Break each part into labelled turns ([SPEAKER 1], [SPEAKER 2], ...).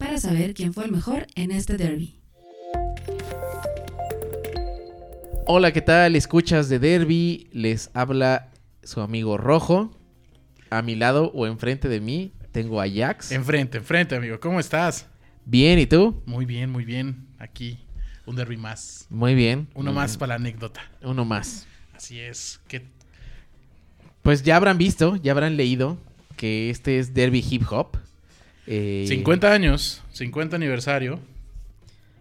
[SPEAKER 1] para saber quién fue el mejor en este derby.
[SPEAKER 2] Hola, ¿qué tal? Escuchas de Derby. Les habla su amigo Rojo. A mi lado o enfrente de mí tengo a Jax.
[SPEAKER 3] Enfrente, enfrente, amigo. ¿Cómo estás?
[SPEAKER 2] Bien, ¿y tú?
[SPEAKER 3] Muy bien, muy bien. Aquí, un derby más.
[SPEAKER 2] Muy bien.
[SPEAKER 3] Uno
[SPEAKER 2] Muy
[SPEAKER 3] más
[SPEAKER 2] bien.
[SPEAKER 3] para la anécdota.
[SPEAKER 2] Uno más.
[SPEAKER 3] Así es. Que
[SPEAKER 2] Pues ya habrán visto, ya habrán leído que este es Derby Hip Hop. Eh,
[SPEAKER 3] 50 años, 50 aniversario.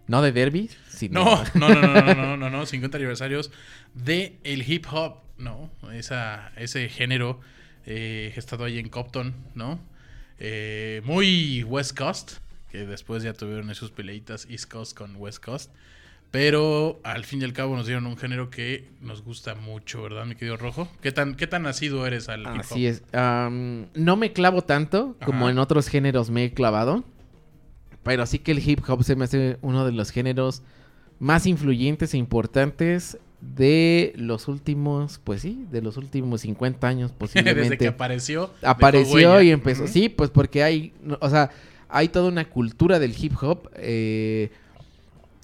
[SPEAKER 2] No de Derby, sino...
[SPEAKER 3] No, no, no, no, no, no, no, no, 50 aniversarios de el hip hop, ¿no? Esa, ese género eh, gestado ahí en Compton, ¿no? Eh, muy West Coast, que después ya tuvieron sus peleitas East Coast con West Coast. Pero al fin y al cabo nos dieron un género que nos gusta mucho, ¿verdad, mi querido Rojo? ¿Qué tan, qué tan nacido eres al hip hop?
[SPEAKER 2] Así es. No me clavo tanto como en otros géneros me he clavado. Pero sí que el hip hop se me hace uno de los géneros más influyentes e importantes de los últimos, pues sí, de los últimos 50 años posiblemente.
[SPEAKER 3] Desde que apareció.
[SPEAKER 2] Apareció y empezó. Sí, pues porque hay, o sea, hay toda una cultura del hip hop. eh,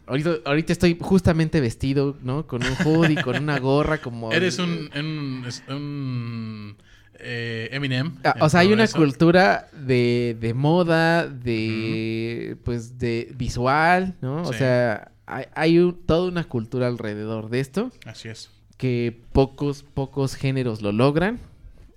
[SPEAKER 2] ahorita, ahorita estoy justamente vestido, ¿no? Con un hoodie, con una gorra, como...
[SPEAKER 3] Eres un, un, un, eh, Eminem.
[SPEAKER 2] Ah, o sea, hay una
[SPEAKER 3] eso.
[SPEAKER 2] cultura de, de moda, de pues de visual, ¿no? O sea, hay, hay un- toda una cultura alrededor de esto
[SPEAKER 3] Así es.
[SPEAKER 2] que pocos, pocos géneros lo logran,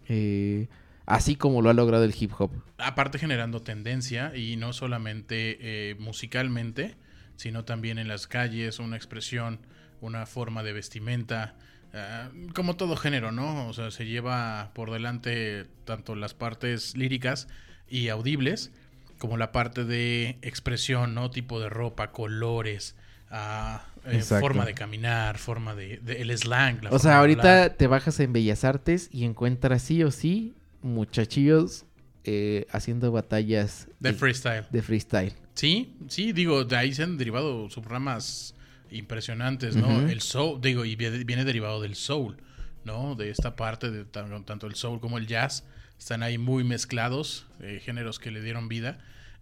[SPEAKER 2] eh, así como lo ha logrado el hip hop.
[SPEAKER 3] Aparte generando tendencia y no solamente eh, musicalmente, sino también en las calles, una expresión, una forma de vestimenta, ah, como todo género, ¿no? O sea, se lleva por delante tanto las partes líricas y audibles, como la parte de expresión, ¿no? Tipo de ropa, colores, ah, eh, forma de caminar, forma de, de- el slang. la
[SPEAKER 2] O sea, ahorita te bajas en Bellas Artes y encuentras sí o sí muchachillos eh, haciendo batallas
[SPEAKER 3] de freestyle.
[SPEAKER 2] de freestyle.
[SPEAKER 3] Sí, sí, digo, de ahí se han derivado subramas impresionantes, ¿no? El soul, digo, y viene, derivado del soul, ¿no? De esta parte, de tan- tanto el soul como el jazz, están ahí muy mezclados, eh, géneros que le dieron vida.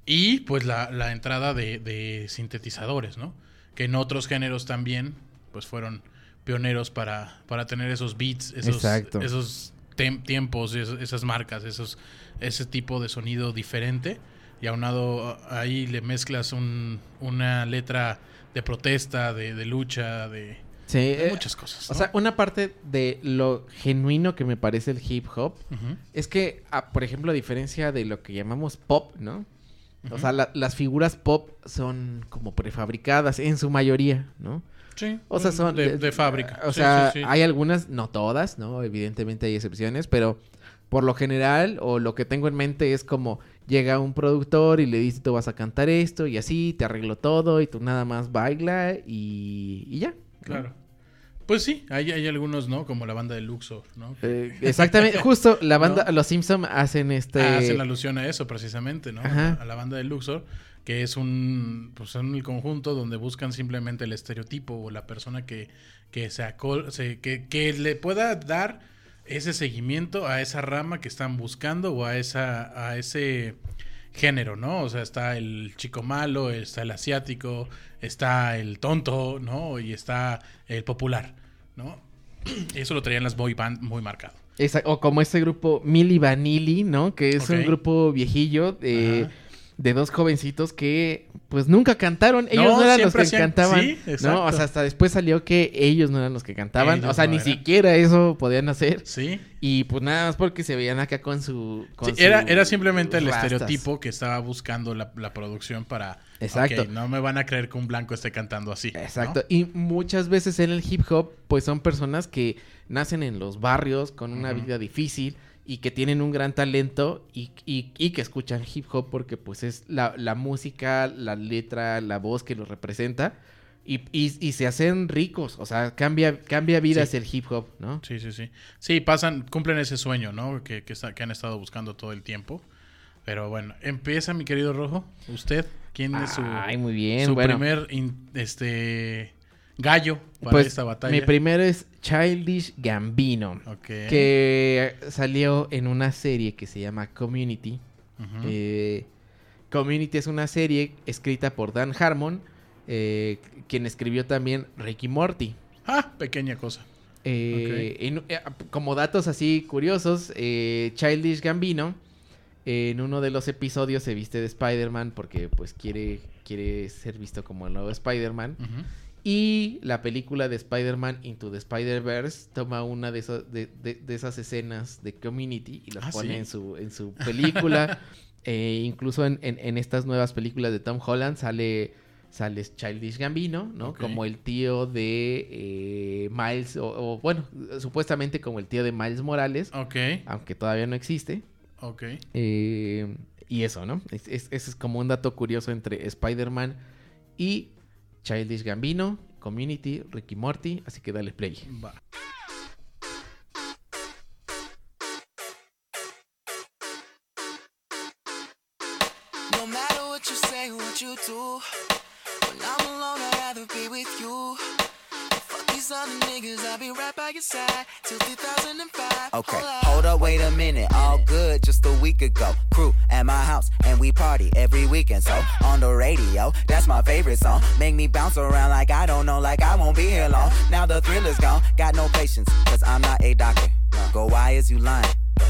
[SPEAKER 3] Y pues la, la entrada de, de sintetizadores, ¿no? Que en otros géneros también, pues fueron pioneros para, para tener esos beats, esos,
[SPEAKER 2] Exacto.
[SPEAKER 3] esos tiempos, esas marcas, esos, ese tipo de sonido diferente. Y aunado ahí le mezclas un- una letra de protesta, de, de lucha, de,
[SPEAKER 2] Sí,
[SPEAKER 3] de
[SPEAKER 2] eh,
[SPEAKER 3] muchas cosas.
[SPEAKER 2] O sea, una parte de lo genuino que me parece el hip hop es que, por ejemplo, a diferencia de lo que llamamos pop, ¿no? O sea, la- las figuras pop son como prefabricadas en su mayoría, ¿no?
[SPEAKER 3] Sí,
[SPEAKER 2] O sea, son
[SPEAKER 3] de, de fábrica.
[SPEAKER 2] O
[SPEAKER 3] Sí,
[SPEAKER 2] sea,
[SPEAKER 3] sí, sí.
[SPEAKER 2] hay algunas, no todas, ¿no? Evidentemente hay excepciones, pero por lo general, o lo que tengo en mente es como llega un productor y le dice, tú vas a cantar esto y así, te arreglo todo y tú nada más baila y, y ya. ¿no?
[SPEAKER 3] Claro. Pues sí, hay, hay algunos, ¿no? Como la banda de Luxor, ¿no?
[SPEAKER 2] Eh, exactamente, justo la banda,
[SPEAKER 3] ¿No?
[SPEAKER 2] los Simpson hacen este...
[SPEAKER 3] Ah, hacen alusión a eso precisamente, ¿no?
[SPEAKER 2] Ajá.
[SPEAKER 3] A la banda de Luxor, que es un, pues son el conjunto donde buscan simplemente el estereotipo o la persona que, que se, acol- se- que, que le pueda dar ese seguimiento a esa rama que están buscando o a esa, a ese género, ¿no? O sea, está el chico malo, está el asiático, está el tonto, ¿no? Y está el popular, ¿no? Eso lo traían las boy band muy marcado.
[SPEAKER 2] O como este grupo Milli Vanilli, ¿no? Que es un grupo viejillo de,
[SPEAKER 3] Ajá.
[SPEAKER 2] De dos jovencitos que pues nunca cantaron. Ellos no,
[SPEAKER 3] No,
[SPEAKER 2] eran los que cantaban.
[SPEAKER 3] sí,
[SPEAKER 2] ¿no? O sea, hasta después salió que ellos no eran los que cantaban.
[SPEAKER 3] Ellos
[SPEAKER 2] o sea,
[SPEAKER 3] no
[SPEAKER 2] ni
[SPEAKER 3] eran.
[SPEAKER 2] siquiera eso podían hacer.
[SPEAKER 3] Sí.
[SPEAKER 2] Y pues nada más porque se veían acá con su... con
[SPEAKER 3] Sí, era,
[SPEAKER 2] su
[SPEAKER 3] era simplemente el
[SPEAKER 2] rastas.
[SPEAKER 3] estereotipo que estaba buscando la, la producción para...
[SPEAKER 2] Exacto.
[SPEAKER 3] no me van a creer que un blanco esté cantando así. ¿no?
[SPEAKER 2] Exacto. Y muchas veces en el hip hop, pues son personas que nacen en los barrios con una vida difícil y que tienen un gran talento y, y- y que escuchan hip hop porque pues es la, la música, la letra, la voz que los representa y, y- se hacen ricos, o sea, cambia, cambia vidas
[SPEAKER 3] Sí.
[SPEAKER 2] el hip hop, ¿no?
[SPEAKER 3] Sí, sí, sí. Sí, pasan, cumplen ese sueño, ¿no? Que, que, está- que han estado buscando todo el tiempo. Pero bueno, empieza mi querido Rojo. ¿Usted? ¿Quién es su,
[SPEAKER 2] Ay, muy bien,
[SPEAKER 3] su
[SPEAKER 2] bueno.
[SPEAKER 3] primer in- este gallo para
[SPEAKER 2] Pues
[SPEAKER 3] esta batalla?
[SPEAKER 2] mi primero es Childish Gambino, que salió en una serie que se llama Community. Eh, Community es una serie escrita por Dan Harmon, eh, quien escribió también Ricky Morty.
[SPEAKER 3] Ah, pequeña cosa.
[SPEAKER 2] Eh, en- eh, como datos así curiosos, eh, Childish Gambino en uno de los episodios se viste de Spider-Man porque pues quiere, quiere ser visto como el nuevo Spider-Man. Y la película de Spider-Man Into the Spider-Verse toma una de, esas- de, de- de esas escenas de Community y las
[SPEAKER 3] Ah,
[SPEAKER 2] pone
[SPEAKER 3] ¿sí?
[SPEAKER 2] en, su, en su película. Eh, incluso en, en- en estas nuevas películas de Tom Holland sale, sale Childish Gambino, ¿no? Como el tío de eh, Miles, o, o, bueno, supuestamente como el tío de Miles Morales,
[SPEAKER 3] Ok,
[SPEAKER 2] aunque todavía no existe.
[SPEAKER 3] ok.
[SPEAKER 2] Eh, y eso, ¿no? Es, es- ese es como un dato curioso entre Spider-Man y Childish Gambino, Community, Ricky Morty. Así que dale play.
[SPEAKER 3] Va.
[SPEAKER 4] No matter what you say, what you do. When I'm alone, I'd rather be with you. Fuck these other niggas, I'll be right by your side till 2005.
[SPEAKER 5] Okay,
[SPEAKER 4] Hold up.
[SPEAKER 5] hold up, wait a minute. All good just a week ago. Crew at my house, and we party every weekend. So on the radio, that's my favorite song. Make me bounce around like I don't know, like I won't be here long. Now the thrill is gone, got no patience, cause I'm not a doctor. Go, why is you lying?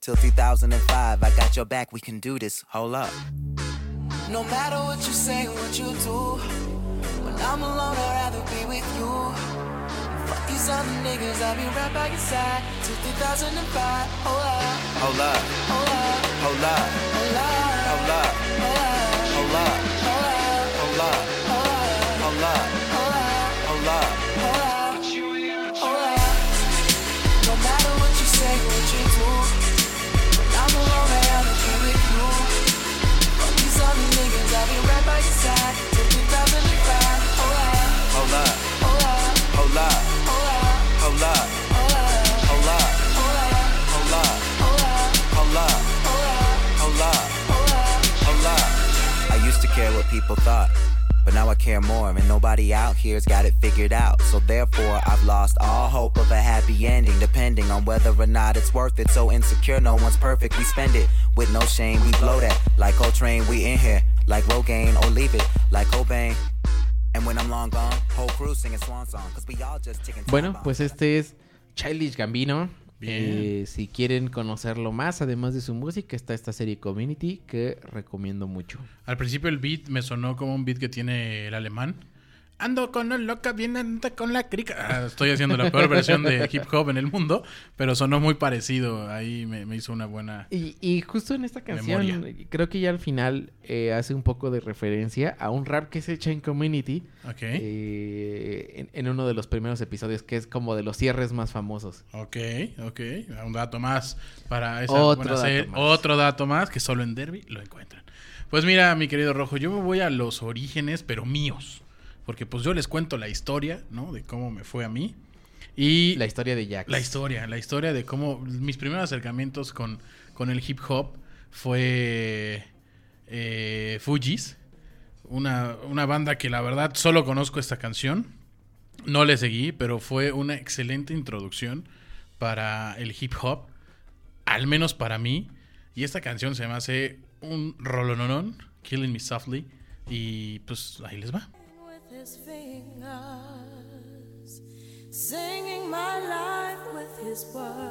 [SPEAKER 5] Till 2005, I got your back, we can do this. Hold up.
[SPEAKER 4] No matter what you say, what you do. When I'm alone, I'd rather be with you. Fuck these other niggas, I'll be right by your side till 2005. Hold up,
[SPEAKER 5] Hold up,
[SPEAKER 4] hold up,
[SPEAKER 5] hold up,
[SPEAKER 4] hold up,
[SPEAKER 5] hold up,
[SPEAKER 4] hold up,
[SPEAKER 5] hold up,
[SPEAKER 4] hold up,
[SPEAKER 5] hold up,
[SPEAKER 4] hold up,
[SPEAKER 5] Hold up.
[SPEAKER 4] Hold up.
[SPEAKER 5] Hold up.
[SPEAKER 4] Hold up. Hold up. Hold up.
[SPEAKER 5] Hold up. I used to care what people thought. But now I care more, and nobody out here's got it figured out. So therefore, I've lost all hope of a happy ending, depending on whether or not it's worth it. So insecure, no one's perfect. We spend it with no shame, we blow that. Like Coltrane, we in here. Like Rogaine, or leave it. Like Cobain,
[SPEAKER 2] Bueno, pues este es Childish Gambino.
[SPEAKER 3] Bien.
[SPEAKER 2] Eh, si quieren conocerlo más, además de su música, está esta serie Community que recomiendo mucho.
[SPEAKER 3] Al principio el beat me sonó como un beat que tiene el alemán. Ando con el loca, viene anda con la crica. Ah, estoy haciendo la peor versión de hip hop en el mundo, pero sonó muy parecido. Ahí me, me hizo una buena.
[SPEAKER 2] Y, y justo en esta canción,
[SPEAKER 3] Memoria.
[SPEAKER 2] creo que ya al final eh, hace un poco de referencia a un rap que se echa en Community
[SPEAKER 3] Ok.
[SPEAKER 2] eh, en, en uno de los primeros episodios, que es como de los cierres más famosos.
[SPEAKER 3] Ok, ok. Un dato más para esa
[SPEAKER 2] Otro
[SPEAKER 3] buena
[SPEAKER 2] dato
[SPEAKER 3] serie.
[SPEAKER 2] más.
[SPEAKER 3] Otro dato más que solo en Derby lo encuentran. Pues mira, mi querido Rojo, yo me voy a los orígenes, pero míos. Porque pues yo les cuento la historia, ¿no? De cómo me fue a mí. Y
[SPEAKER 2] La historia de Jax.
[SPEAKER 3] la historia, la historia de cómo mis primeros acercamientos con, con el hip hop fue eh, Fujis, una, una banda que la verdad solo conozco esta canción, no le seguí, pero fue una excelente introducción para el hip hop, al menos para mí, y esta canción se me hace un rolononón, Killing Me Softly, y pues ahí les va.
[SPEAKER 6] His fingers, singing my life with his words,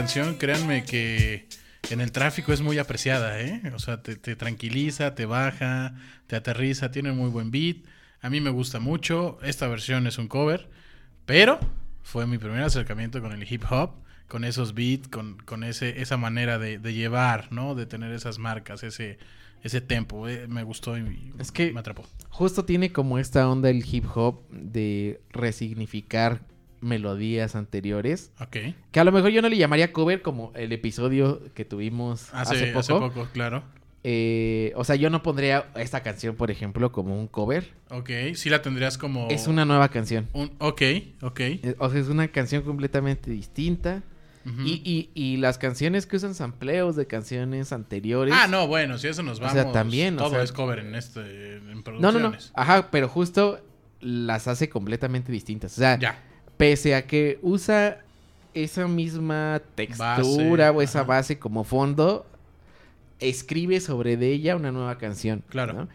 [SPEAKER 3] canción, créanme que en el tráfico es muy apreciada, ¿eh? O sea, te, te tranquiliza, te baja, te aterriza, tiene muy buen beat. A mí me gusta mucho. Esta versión es un cover, pero fue mi primer acercamiento con el hip hop, con esos beats, con, con ese, esa manera de, de llevar, ¿no? De tener esas marcas, ese, ese tempo. eh, Me gustó y
[SPEAKER 2] Es que-
[SPEAKER 3] me atrapó.
[SPEAKER 2] Justo tiene como esta onda el hip hop de resignificar melodías anteriores.
[SPEAKER 3] Ok.
[SPEAKER 2] Que a lo mejor yo no le llamaría cover como el episodio que tuvimos
[SPEAKER 3] Hace,
[SPEAKER 2] hace, poco.
[SPEAKER 3] hace poco, claro.
[SPEAKER 2] Eh, o sea, yo no pondría esta canción, por ejemplo, como un cover.
[SPEAKER 3] Ok, sí la tendrías como...
[SPEAKER 2] Es una nueva canción.
[SPEAKER 3] un- ok, ok.
[SPEAKER 2] Eh, O sea, es una canción completamente distinta. Y, y- y las canciones que usan sampleos de canciones anteriores.
[SPEAKER 3] Ah, no, bueno, si eso nos
[SPEAKER 2] O
[SPEAKER 3] vamos.
[SPEAKER 2] sea, también, o
[SPEAKER 3] Todo
[SPEAKER 2] sea-
[SPEAKER 3] es cover en este. En
[SPEAKER 2] No, no, no.
[SPEAKER 3] producciones.
[SPEAKER 2] Ajá, pero justo las hace completamente distintas. O sea,
[SPEAKER 3] Ya.
[SPEAKER 2] Pese a que usa esa misma textura
[SPEAKER 3] Base,
[SPEAKER 2] o esa
[SPEAKER 3] ajá.
[SPEAKER 2] base como fondo, escribe sobre de ella una nueva canción.
[SPEAKER 3] Claro.
[SPEAKER 2] ¿no?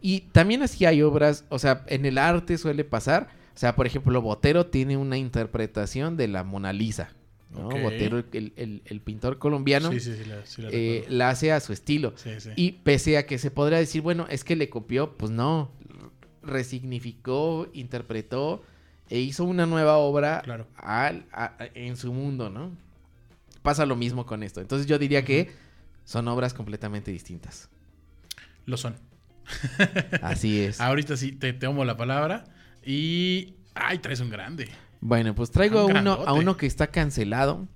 [SPEAKER 2] Y también así hay obras, o sea, en el arte suele pasar. O sea, por ejemplo, Botero tiene una interpretación de la Mona Lisa. ¿no? Botero, el, el- el pintor colombiano,
[SPEAKER 3] Sí, sí, sí, la,
[SPEAKER 2] eh, la hace a su estilo.
[SPEAKER 3] Sí, sí.
[SPEAKER 2] Y pese a que se podría decir, bueno, es que le copió, pues no. Resignificó, interpretó e hizo una nueva obra
[SPEAKER 3] Claro.
[SPEAKER 2] al- a- a- en su mundo, ¿no? Pasa lo mismo con esto. Entonces yo diría que son obras completamente distintas.
[SPEAKER 3] Lo son.
[SPEAKER 2] Así es.
[SPEAKER 3] Ahorita sí te tomo la palabra. Y. Ay, traes un grande.
[SPEAKER 2] Bueno, pues traigo a
[SPEAKER 3] Un
[SPEAKER 2] uno, a uno que está cancelado.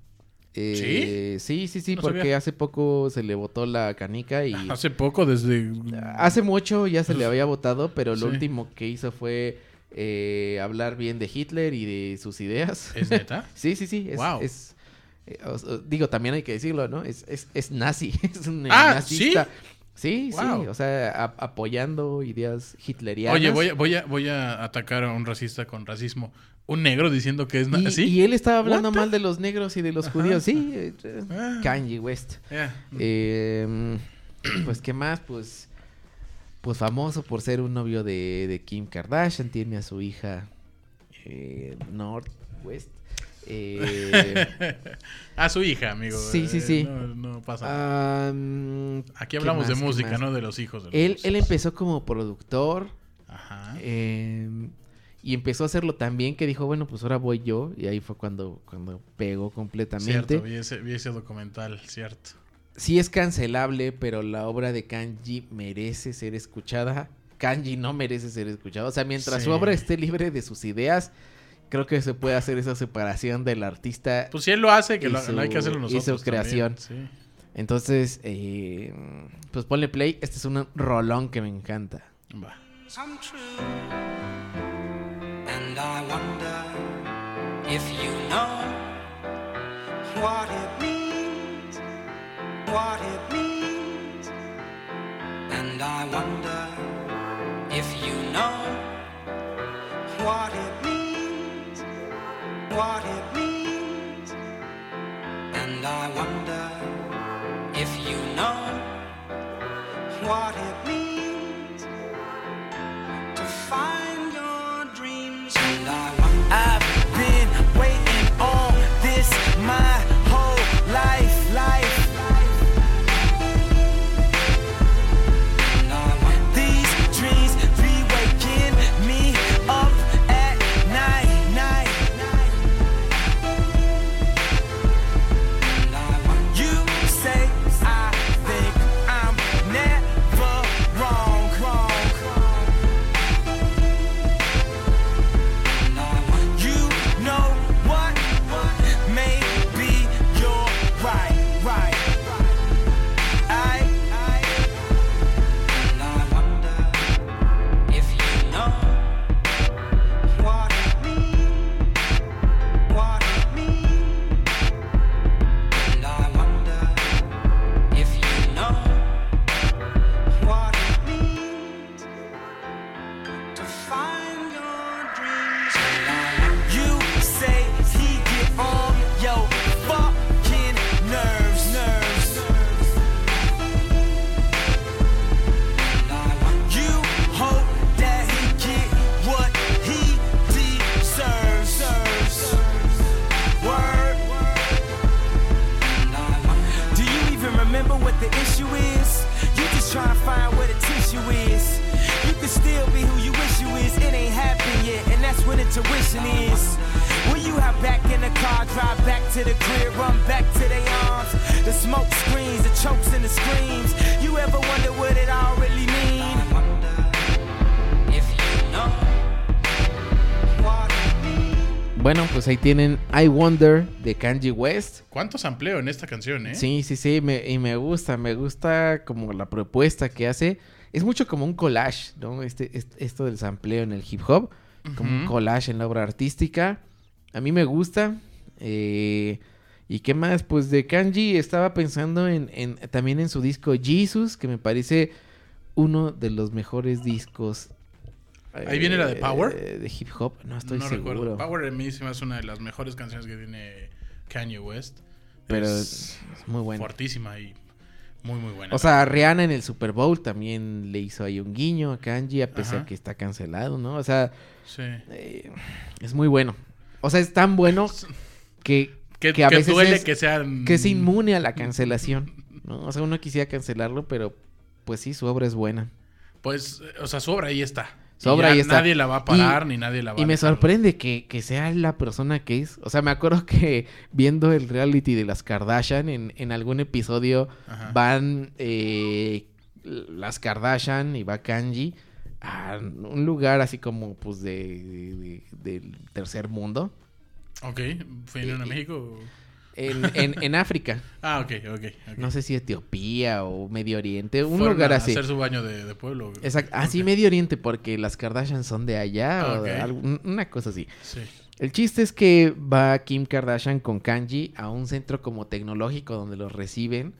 [SPEAKER 2] Eh, sí, sí, sí,
[SPEAKER 3] No
[SPEAKER 2] porque
[SPEAKER 3] sabía.
[SPEAKER 2] hace poco se le botó la canica y
[SPEAKER 3] Hace poco, desde.
[SPEAKER 2] hace mucho ya se le había votado, pero lo
[SPEAKER 3] Sí.
[SPEAKER 2] último que hizo fue eh, hablar bien de Hitler y de sus ideas.
[SPEAKER 3] ¿Es neta?
[SPEAKER 2] sí, sí, sí. Es,
[SPEAKER 3] Wow.
[SPEAKER 2] es, eh, os- os- digo, también hay que decirlo, ¿no? Es, es, es nazi, es un
[SPEAKER 3] Ah,
[SPEAKER 2] nazista. Sí,
[SPEAKER 3] Wow.
[SPEAKER 2] sí, o sea, a- apoyando ideas hitlerianas.
[SPEAKER 3] Oye, voy a, voy, a, voy a atacar a un racista con racismo. Un negro diciendo que es. na-
[SPEAKER 2] y,
[SPEAKER 3] ¿Sí?
[SPEAKER 2] y él estaba hablando
[SPEAKER 3] What the-
[SPEAKER 2] mal de los negros y de los judíos. Sí, eh,
[SPEAKER 3] Ah.
[SPEAKER 2] Kanye West. Eh, pues, ¿qué más? Pues, pues famoso por ser un novio de, de Kim Kardashian. Tiene a su hija eh, Northwest. Eh,
[SPEAKER 3] a su hija, amigo.
[SPEAKER 2] Sí, sí,
[SPEAKER 3] Eh,
[SPEAKER 2] sí.
[SPEAKER 3] No, no pasa nada.
[SPEAKER 2] mm,
[SPEAKER 3] Aquí
[SPEAKER 2] ¿qué
[SPEAKER 3] hablamos de música, no de los hijos. De los
[SPEAKER 2] Él, él empezó como productor.
[SPEAKER 3] Ajá.
[SPEAKER 2] eh, Y empezó a hacerlo tan bien que dijo, bueno, pues ahora voy yo. Y ahí fue cuando, cuando pegó completamente.
[SPEAKER 3] Cierto, vi ese, vi ese documental, cierto.
[SPEAKER 2] Sí es cancelable, pero la obra de Kanji merece ser escuchada. Kanji no merece ser escuchado. O sea, mientras
[SPEAKER 3] Sí.
[SPEAKER 2] su obra esté libre de sus ideas, creo que se puede hacer esa separación del artista.
[SPEAKER 3] Pues si él lo hace, que
[SPEAKER 2] Y
[SPEAKER 3] lo,
[SPEAKER 2] su-
[SPEAKER 3] hay que hacerlo
[SPEAKER 2] y
[SPEAKER 3] nosotros.
[SPEAKER 2] su creación.
[SPEAKER 3] también, sí.
[SPEAKER 2] Entonces, eh, pues ponle play. Este es un rolón que me encanta.
[SPEAKER 3] Va.
[SPEAKER 7] And I wonder if you know what it means, what it means. And I wonder if you know what it means, what it means. And I wonder if you know what it means
[SPEAKER 2] ahí tienen I Wonder de Kanji West.
[SPEAKER 3] ¿Cuánto sampleo en esta canción, eh?
[SPEAKER 2] Sí, sí, sí, me- y me gusta, me gusta como la propuesta que hace. Es mucho como un collage, ¿no? Este, est- esto del sampleo en el hip hop, como un collage en la obra artística. A mí me gusta. eh, ¿Y qué más? Pues de Kanji estaba pensando en, en- también en su disco Jesus, que me parece uno de los mejores discos.
[SPEAKER 3] Ahí viene la de
[SPEAKER 2] eh,
[SPEAKER 3] Power.
[SPEAKER 2] De hip hop, no estoy
[SPEAKER 3] no
[SPEAKER 2] seguro.
[SPEAKER 3] recuerdo. Power en mí se me hace una de las mejores canciones que tiene Kanye West.
[SPEAKER 2] Pero
[SPEAKER 3] es
[SPEAKER 2] es muy bueno.
[SPEAKER 3] fortísima y muy, muy buena.
[SPEAKER 2] O sea, Rihanna en el Super Bowl también le hizo ahí un guiño a Kanji, a pesar
[SPEAKER 3] Ajá.
[SPEAKER 2] que está cancelado, ¿no? O sea,
[SPEAKER 3] Sí.
[SPEAKER 2] eh, es muy bueno. O sea, es tan bueno que,
[SPEAKER 3] Que,
[SPEAKER 2] que a
[SPEAKER 3] que
[SPEAKER 2] veces
[SPEAKER 3] duele
[SPEAKER 2] es,
[SPEAKER 3] que sean...
[SPEAKER 2] que es inmune a la cancelación, ¿no? O sea, uno quisiera cancelarlo, pero pues sí, su obra es buena.
[SPEAKER 3] Pues, o sea, su obra ahí está.
[SPEAKER 2] Su
[SPEAKER 3] Y ya
[SPEAKER 2] está.
[SPEAKER 3] Nadie la va a parar
[SPEAKER 2] Y-
[SPEAKER 3] ni nadie la va
[SPEAKER 2] Y
[SPEAKER 3] a
[SPEAKER 2] me
[SPEAKER 3] dejar.
[SPEAKER 2] sorprende que, que sea la persona que es. O sea, me acuerdo que viendo el reality de las Kardashian, en, en algún episodio
[SPEAKER 3] Ajá.
[SPEAKER 2] van eh, las Kardashian y va Kanji a un lugar así como pues de, de- del tercer mundo.
[SPEAKER 3] Ok, ¿vinieron a
[SPEAKER 2] Y-
[SPEAKER 3] México?
[SPEAKER 2] En, en, en África.
[SPEAKER 3] Ah, ok, ok. ok.
[SPEAKER 2] No sé si Etiopía o Medio Oriente. Un
[SPEAKER 3] Fueron
[SPEAKER 2] lugar
[SPEAKER 3] a
[SPEAKER 2] así.
[SPEAKER 3] hacer su baño de, de pueblo.
[SPEAKER 2] Exacto. Ah, sí,
[SPEAKER 3] Ok.
[SPEAKER 2] Medio Oriente, porque las Kardashian son de allá o de una cosa así.
[SPEAKER 3] Sí.
[SPEAKER 2] El chiste es que va Kim Kardashian con Kanji a un centro como tecnológico donde los reciben.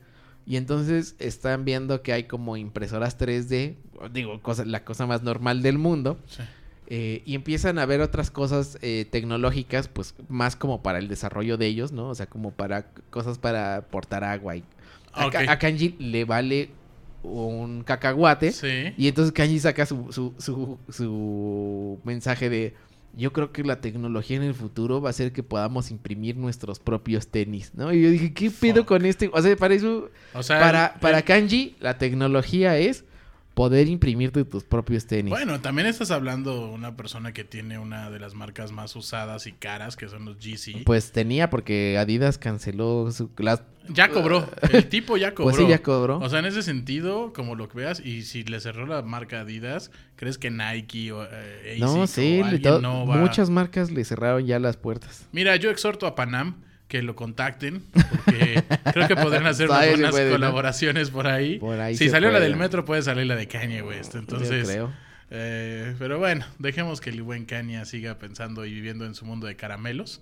[SPEAKER 2] Y entonces están viendo que hay como impresoras 3D, digo, cosa, la cosa más normal del mundo.
[SPEAKER 3] sí.
[SPEAKER 2] Eh, y empiezan a ver otras cosas eh, tecnológicas, pues más como para el desarrollo de ellos, ¿no? O sea, como para cosas para portar agua. Y a,
[SPEAKER 3] Ok.
[SPEAKER 2] a Kanji le vale un cacahuate.
[SPEAKER 3] Sí.
[SPEAKER 2] Y entonces Kanji saca su, su, su, su mensaje de yo creo que la tecnología en el futuro va a hacer que podamos imprimir nuestros propios tenis, ¿no? Y yo dije, ¿qué pedo
[SPEAKER 3] Fuck.
[SPEAKER 2] con este? O sea, para eso,
[SPEAKER 3] O sea,
[SPEAKER 2] para,
[SPEAKER 3] el-
[SPEAKER 2] para
[SPEAKER 3] el-
[SPEAKER 2] Kanji, la tecnología es poder imprimirte tus propios tenis.
[SPEAKER 3] Bueno, también estás hablando de una persona que tiene una de las marcas más usadas y caras, que son los GC.
[SPEAKER 2] Pues tenía porque Adidas canceló su, las
[SPEAKER 3] ya cobró. El tipo ya cobró.
[SPEAKER 2] Pues sí, ya cobró.
[SPEAKER 3] O sea, en ese sentido, como lo que veas, y si le cerró la marca Adidas, ¿crees que Nike o eh,
[SPEAKER 2] No, sí,
[SPEAKER 3] o alguien no va-
[SPEAKER 2] muchas marcas le cerraron ya las puertas.
[SPEAKER 3] Mira, yo exhorto a Panam que lo contacten, porque creo que podrían hacer unas
[SPEAKER 2] Sabe si
[SPEAKER 3] buenas
[SPEAKER 2] puede, ¿no?
[SPEAKER 3] colaboraciones por ahí.
[SPEAKER 2] Por ahí
[SPEAKER 3] si salió la del metro, puede salir la de Kanye West. Entonces,
[SPEAKER 2] creo.
[SPEAKER 3] eh, pero bueno, dejemos que el buen Kanye siga pensando y viviendo en su mundo de caramelos.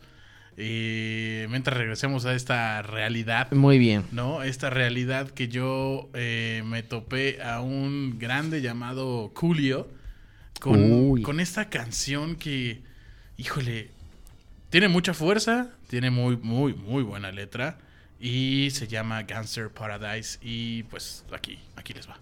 [SPEAKER 3] Y mientras regresemos a esta realidad
[SPEAKER 2] Muy bien.
[SPEAKER 3] ¿no? Esta realidad que yo eh, me topé a un grande llamado Julio con, con esta canción que, híjole, tiene mucha fuerza, tiene muy, muy, muy buena letra y se llama Gangster Paradise y pues aquí, aquí les va.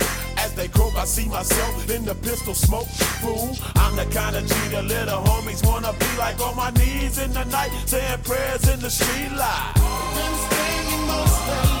[SPEAKER 8] They croak, I see myself in the pistol smoke. Fool, I'm the kind of G the little homies wanna be like on my knees in the night, saying prayers in the street light. Been most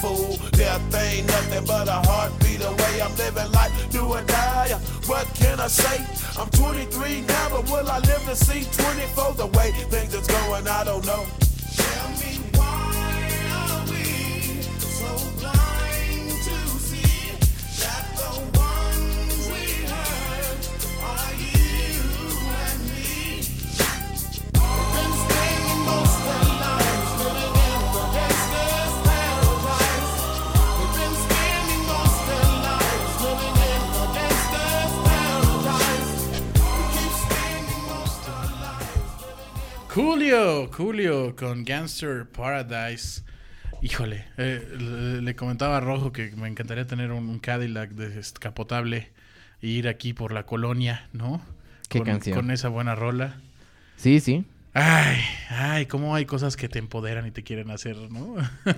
[SPEAKER 8] Fool, death ain't nothing but a heartbeat away. I'm living life, do or die. What can I say? I'm 23 now, but will I live to see 24? The way things is going, I don't know. Tell me
[SPEAKER 3] Julio, Julio con Gangster Paradise. Híjole, eh, le, le comentaba a Rojo que me encantaría tener un, un Cadillac descapotable e ir aquí por la colonia, ¿no?
[SPEAKER 2] ¿Qué
[SPEAKER 3] con,
[SPEAKER 2] canción?
[SPEAKER 3] Con esa buena rola.
[SPEAKER 2] Sí, sí.
[SPEAKER 3] Ay, ay, cómo hay cosas que te empoderan y te quieren hacer, ¿no?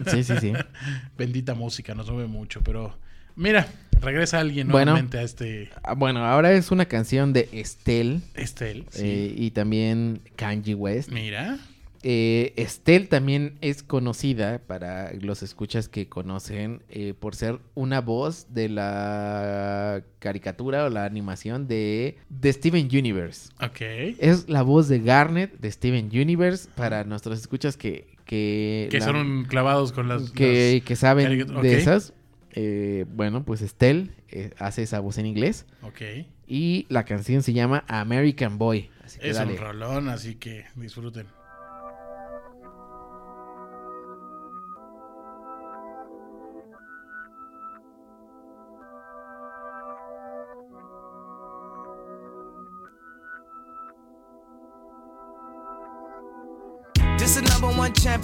[SPEAKER 2] Sí, sí, sí.
[SPEAKER 3] Bendita música, nos mueve mucho, pero mira, regresa alguien
[SPEAKER 2] Bueno.
[SPEAKER 3] nuevamente a este
[SPEAKER 2] Ah, Bueno, ahora es una canción de Estelle
[SPEAKER 3] Estel. sí.
[SPEAKER 2] eh, y también Kanye West.
[SPEAKER 3] Mira,
[SPEAKER 2] Eh, Estelle también es conocida para los escuchas que conocen eh, por ser una voz de la caricatura o la animación de, de Steven Universe.
[SPEAKER 3] ok.
[SPEAKER 2] Es la voz de Garnet de Steven Universe para nuestros escuchas que... Que,
[SPEAKER 3] Que
[SPEAKER 2] la-
[SPEAKER 3] son clavados con las...
[SPEAKER 2] que,
[SPEAKER 3] las-
[SPEAKER 2] que saben de esas. Eh, bueno, pues Estelle eh, hace esa voz en inglés.
[SPEAKER 3] Ok.
[SPEAKER 2] Y la canción se llama American Boy. Así que
[SPEAKER 3] Es
[SPEAKER 2] dale.
[SPEAKER 3] un rolón, así que disfruten.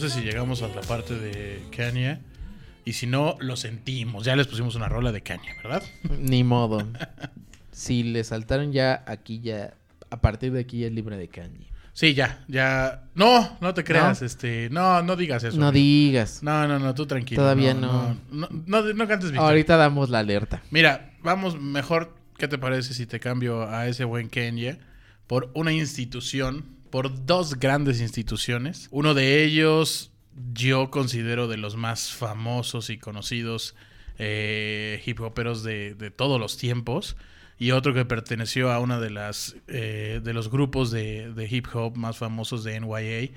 [SPEAKER 3] sé si llegamos a la parte de Kanye. Y si no, lo sentimos. Ya les pusimos una rola de Kanye, ¿verdad?
[SPEAKER 2] Ni modo. si le saltaron ya aquí ya a partir de aquí es libre de Kanye.
[SPEAKER 3] Sí, ya, ya. No, no te creas,
[SPEAKER 2] ¿No?
[SPEAKER 3] este. No, no digas eso.
[SPEAKER 2] No
[SPEAKER 3] amigo.
[SPEAKER 2] digas.
[SPEAKER 3] No, no, no, tú tranquilo.
[SPEAKER 2] Todavía
[SPEAKER 3] No, no, no, no cantes victoria.
[SPEAKER 2] Ahorita damos la alerta.
[SPEAKER 3] Mira, vamos mejor. ¿Qué te parece si te cambio a ese buen Kanye por una institución, por dos grandes instituciones? Uno de ellos yo considero de los más famosos y conocidos eh, hip hoperos de, de todos los tiempos. Y otro que perteneció a una de eh, de los grupos de, de hip hop más famosos de NYA.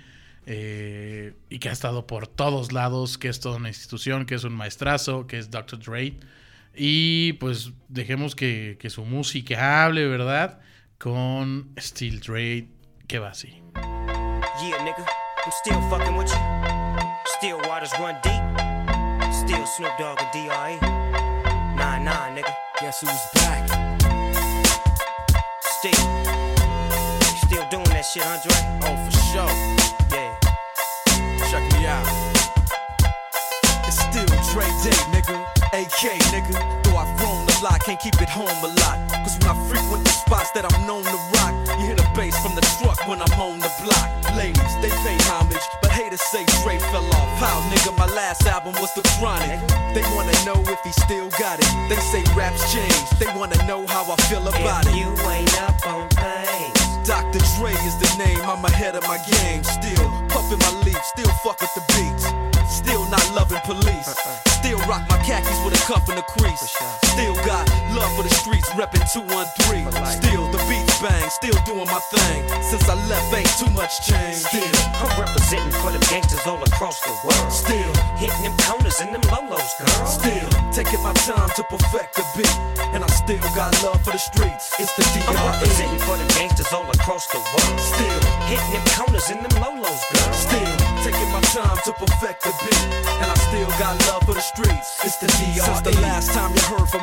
[SPEAKER 3] eh, y que ha estado por todos lados, que es toda una institución, que es un maestrazo, que es Dr. Dre. Y pues dejemos que, que su música hable, ¿verdad? Con Steel Dre, que va así.
[SPEAKER 9] Yeah, nigga, I'm still fucking with you. Still waters run deep. Still Snoop Dogg and D.R.E. Nah, nah, nigga. Guess who's back? Still. Still doing that shit, Andre? Oh, for sure. Yeah.
[SPEAKER 10] Check me out. It's still Dre Day, nigga. AK, nigga. Though I've grown a lot, can't keep it home a lot. Cause when I frequent the spots that I'm known to rock, you hear the bass from the truck when I'm on the block. Ladies, they pay homage, but haters say Dre fell off. How, nigga, my last album was The Chronic. They wanna know if he still got it. They say raps change. They wanna know how I feel about
[SPEAKER 9] If
[SPEAKER 10] it.
[SPEAKER 9] you ain't up on things.
[SPEAKER 10] Dr. Dre is the name, I'm ahead of my game. Still puffin' my leaf, still fuck with the beats. Still not loving police. Uh-uh. Still rock my khakis with a cuff and a crease. Still got love for the streets, reppin' 213. Still the beats bang, still doing my thing. Since I left, ain't too much change. Still,
[SPEAKER 9] I'm representing for the gangsters all across the world.
[SPEAKER 10] still,
[SPEAKER 9] Hitting them corners and them lolos, girl.
[SPEAKER 10] still taking my time to perfect the beat. And I still got love for the streets. It's the
[SPEAKER 9] I'm
[SPEAKER 10] DRE.
[SPEAKER 9] representing for them gangsters all across the world.
[SPEAKER 10] Still,
[SPEAKER 9] Hitting them corners and them lolos, girl.
[SPEAKER 10] Still taking my time to perfect the beat, and I still got love for the streets. It's the DRE. Since the last time you heard from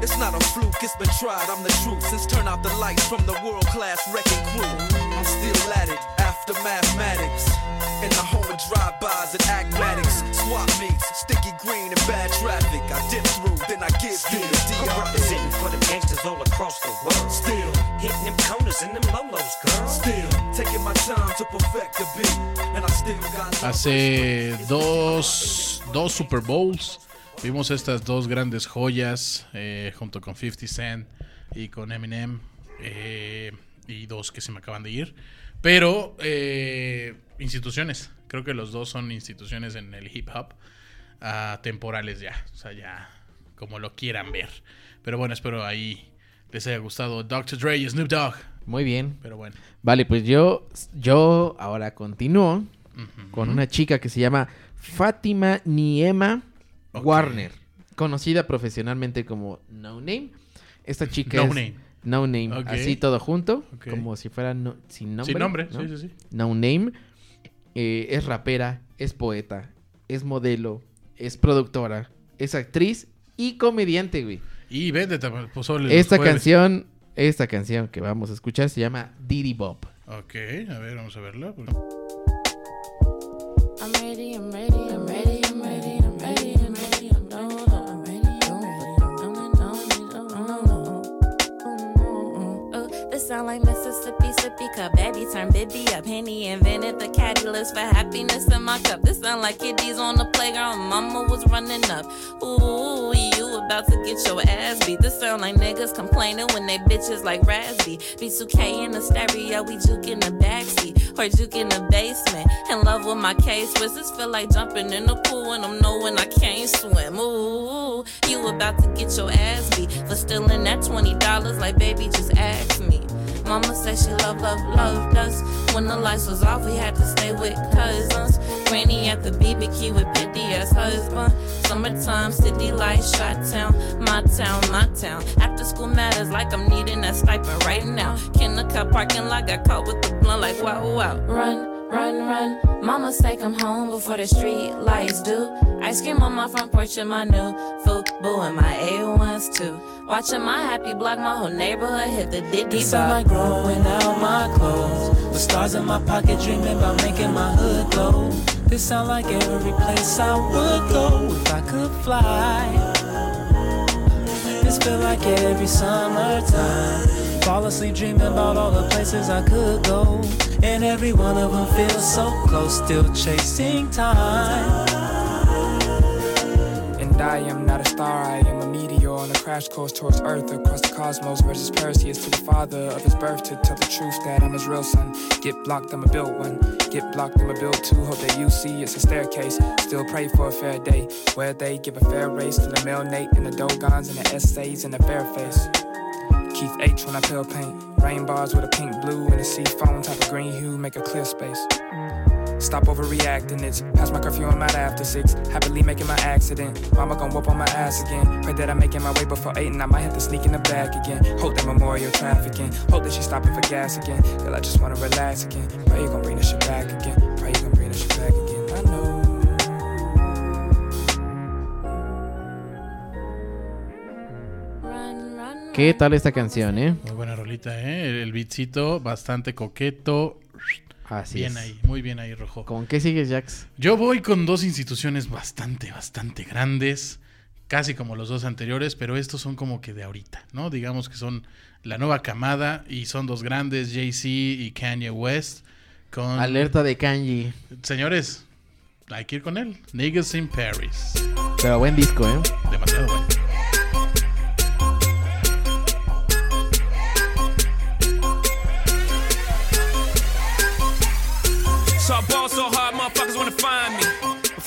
[SPEAKER 10] It's not a fluke, it's been tried, I'm the truth. Since turn out the lights from the world class wrecking crew, I'm still at it after mathematics. In the home of drive-bys and acmatics, swap meets, sticky green and bad traffic. I dip through, then I give you the
[SPEAKER 9] I'm representing for them gangsters all across the world.
[SPEAKER 10] Still,
[SPEAKER 9] Hitting them corners and them lolos, girl.
[SPEAKER 10] still taking my time to perfect the beat, and I still got love for the
[SPEAKER 3] Hace dos, dos Super Bowls vimos estas dos grandes joyas eh, junto con 50 Cent y con Eminem. eh, y dos que se me acaban de ir. Pero eh, instituciones, creo que los dos son instituciones en el hip hop ah, temporales ya, o sea, ya como lo quieran ver. Pero bueno, espero ahí les haya gustado Dr. Dre y Snoop Dogg.
[SPEAKER 2] Muy bien.
[SPEAKER 3] Pero bueno.
[SPEAKER 2] Vale, pues yo, yo ahora continúo con una chica que se llama Fátima Niema Warner, conocida profesionalmente como No Name. Esta chica
[SPEAKER 3] No
[SPEAKER 2] es
[SPEAKER 3] Name.
[SPEAKER 2] No Name, así todo junto, como si fuera no- sin nombre.
[SPEAKER 3] Sin nombre,
[SPEAKER 2] ¿no?
[SPEAKER 3] sí, sí, sí.
[SPEAKER 2] No Name. Eh, es rapera, es poeta, es modelo, es productora, es actriz y comediante, güey.
[SPEAKER 3] Y vete, pozole los
[SPEAKER 2] Esta
[SPEAKER 3] jueves.
[SPEAKER 2] canción, esta canción que vamos a escuchar se llama Diddy Bob.
[SPEAKER 3] Ok, a ver, vamos a verla.
[SPEAKER 11] Sound like Mississippi sippy cup. Baby turn Bibby up. Henny invented the catalyst for happiness in my cup. This sound like kiddies on the playground. Mama was running up. Ooh, you about to get your ass beat. This sound like niggas complaining when they bitches like Raspy. B2K in the stereo, we juke in the backseat. Or juke in the basement. In love with my case Swiss. This feel like jumping in the pool when I'm knowing I can't swim. Ooh, you about to get your ass beat for stealing that $20 like baby just ask me. Mama said she love, love, loved us. When the lights was off, we had to stay with cousins. Granny at the BBQ with Piddy as husband. Summertime, city lights, shot town, my town, my town. After school matters like I'm needing that stipend right now. Kindergarten parking lot got caught with the blunt like wow, wow. Run, run, run. Mama say come home before the street lights do. Ice cream on my front porch and my new boo and my A1s too. Watching my happy block, my whole neighborhood hit the diddy
[SPEAKER 12] This sound like growing out my clothes. With stars in my pocket, dreaming about making my hood glow. This sound like every place I would go if I could fly. This feel like every summertime. Fall asleep dreaming about all the places I could go. And every one of them feels so close, still chasing time.
[SPEAKER 13] And I am not a star, I am a meteor on a crash course towards Earth across the cosmos versus Perseus to the father of his birth to tell the truth that I'm his real son. Get blocked, I'ma build one. Get blocked, I'ma build two. Hope that you see it's a staircase. Still pray for a fair day where they give a fair race to the male Nate and the Dogons and the essays and the fair face. Keith H when I peel paint. Rain bars with a pink blue and a sea foam type of green hue make a clear space. Stop overreacting, it's past my curfew, I'm out after six. Happily making my accident. Mama gon' whoop on my ass again. Pray that I'm making my way before eight and I might have to sneak in the back again. Hope that memorial trafficking. Hope that she's stopping for gas again. Girl, I just wanna relax again. Pray you gon' bring this shit back again. Pray you gon'
[SPEAKER 2] ¿Qué tal esta canción, eh?
[SPEAKER 3] Muy buena rolita, ¿eh? El, beatcito bastante coqueto.
[SPEAKER 2] Así
[SPEAKER 3] bien
[SPEAKER 2] es.
[SPEAKER 3] ahí, muy bien ahí, Rojo.
[SPEAKER 2] ¿Con qué sigues, Jax?
[SPEAKER 3] Yo voy con dos instituciones bastante, bastante grandes, casi como los dos anteriores, pero estos son como que de ahorita, ¿no? Digamos que son la nueva camada y son dos grandes, Jay-Z y Kanye West. Con...
[SPEAKER 2] Alerta de Kanye.
[SPEAKER 3] Señores, hay que ir con él. Niggas in Paris.
[SPEAKER 2] Pero buen disco, ¿eh?
[SPEAKER 3] Demasiado bueno.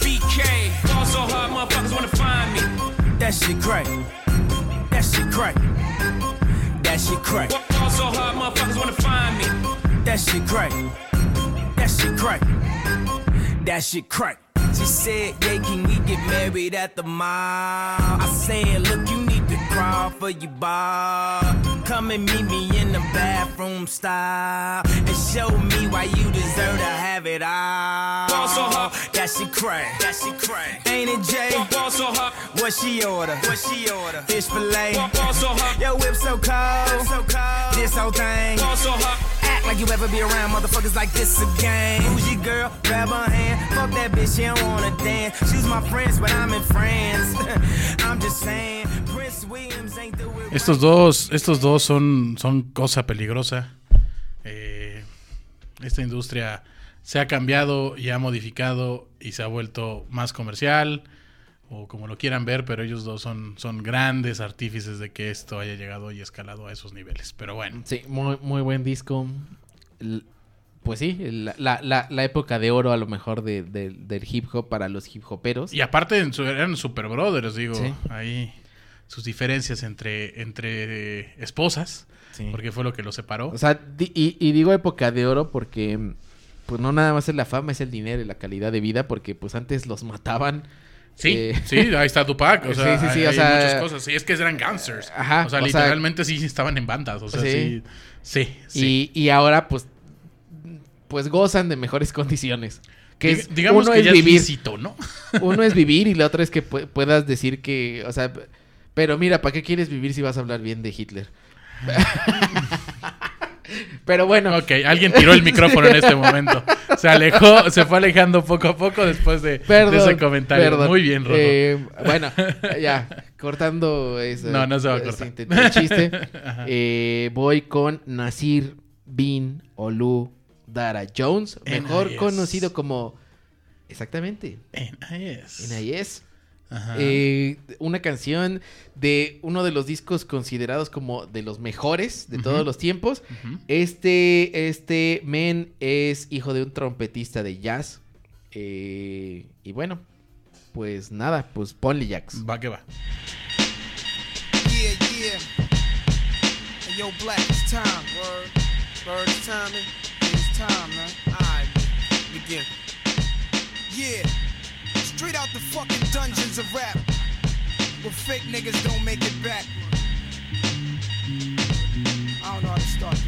[SPEAKER 14] BK. Ball so hard, motherfuckers wanna find me.
[SPEAKER 12] That shit crack. That shit crack. That shit crack.
[SPEAKER 14] Ball so hard, motherfuckers wanna find me.
[SPEAKER 12] That shit crack. That shit crack. That shit crack.
[SPEAKER 7] She said, Yeah, can we get married at the mall? I said, Look, you need to crawl for your bar. Come and meet me in the bathroom style and show me why you deserve to have it all.
[SPEAKER 14] Ball so hot.
[SPEAKER 7] That she cray, that she cray. Ain't it Jay?
[SPEAKER 14] Ball so hot.
[SPEAKER 7] What she order? What she order? Fish fillet.
[SPEAKER 14] Ball so hot.
[SPEAKER 7] Your whip so cold, so cold. This whole thing.
[SPEAKER 14] Ball so hot.
[SPEAKER 7] This.
[SPEAKER 3] Estos dos, estos dos son, son cosa peligrosa. Eh, esta industria se ha cambiado y ha modificado y se ha vuelto más comercial o como lo quieran ver, pero ellos dos son, son grandes artífices de que esto haya llegado y escalado a esos niveles. Pero bueno,
[SPEAKER 2] Sí, muy, muy buen disco. Pues sí, la, la- la- época de oro a lo mejor de- de- del hip hop para los hip hoperos.
[SPEAKER 3] y aparte eran super brothers, digo,
[SPEAKER 2] Sí.
[SPEAKER 3] ahí sus diferencias entre, entre eh, esposas,
[SPEAKER 2] Sí.
[SPEAKER 3] porque fue lo que los separó.
[SPEAKER 2] O sea, di- y, y digo época de oro porque pues no nada más es la fama, es el dinero y la calidad de vida, porque pues antes los mataban.
[SPEAKER 3] Sí,
[SPEAKER 2] eh,
[SPEAKER 3] sí, ahí está Tupac, o sea,
[SPEAKER 2] Sí, sí, sí,
[SPEAKER 3] hay,
[SPEAKER 2] o
[SPEAKER 3] hay
[SPEAKER 2] sea,
[SPEAKER 3] muchas cosas. Sí, es que eran gangsters.
[SPEAKER 2] Ajá,
[SPEAKER 3] o sea,
[SPEAKER 2] o sea,
[SPEAKER 3] literalmente sí estaban en bandas, o sea, sí.
[SPEAKER 2] Sí.
[SPEAKER 3] Sí.
[SPEAKER 2] Y, y ahora pues pues gozan de mejores condiciones. Que
[SPEAKER 3] Dig-
[SPEAKER 2] es,
[SPEAKER 3] digamos
[SPEAKER 2] uno
[SPEAKER 3] que
[SPEAKER 2] es
[SPEAKER 3] ya es
[SPEAKER 2] vivir,
[SPEAKER 3] lícito, ¿no?
[SPEAKER 2] uno es vivir y la otra es que pu- puedas decir que, o sea, pero mira, ¿para qué quieres vivir si vas a hablar bien de Hitler? Pero bueno.
[SPEAKER 3] Ok, alguien tiró el micrófono en este momento. Se alejó, se fue alejando poco a poco después de, ese comentario.
[SPEAKER 2] perdón.
[SPEAKER 3] Muy bien, Rojo.
[SPEAKER 2] Eh, bueno, ya, cortando ese,
[SPEAKER 3] No, no se va a cortar.
[SPEAKER 2] chiste. Eh, voy con Nasir Bin Olu Dara Jones, mejor conocido como... Exactamente.
[SPEAKER 3] NIS.
[SPEAKER 2] NIS. Eh, una canción de uno de los discos considerados como de los mejores de todos los tiempos. Este, este men es hijo de un trompetista de jazz. Eh, y bueno, pues nada, pues ponle Jax.
[SPEAKER 3] Va que va.
[SPEAKER 15] Yeah, yeah. Hey, yo, Black, it's time. Word. Word, it's time. man. It's time, man. Alright, begin. Yeah. Straight out the fucking dungeons of rap. Where fake niggas don't make it back. I don't know how to start.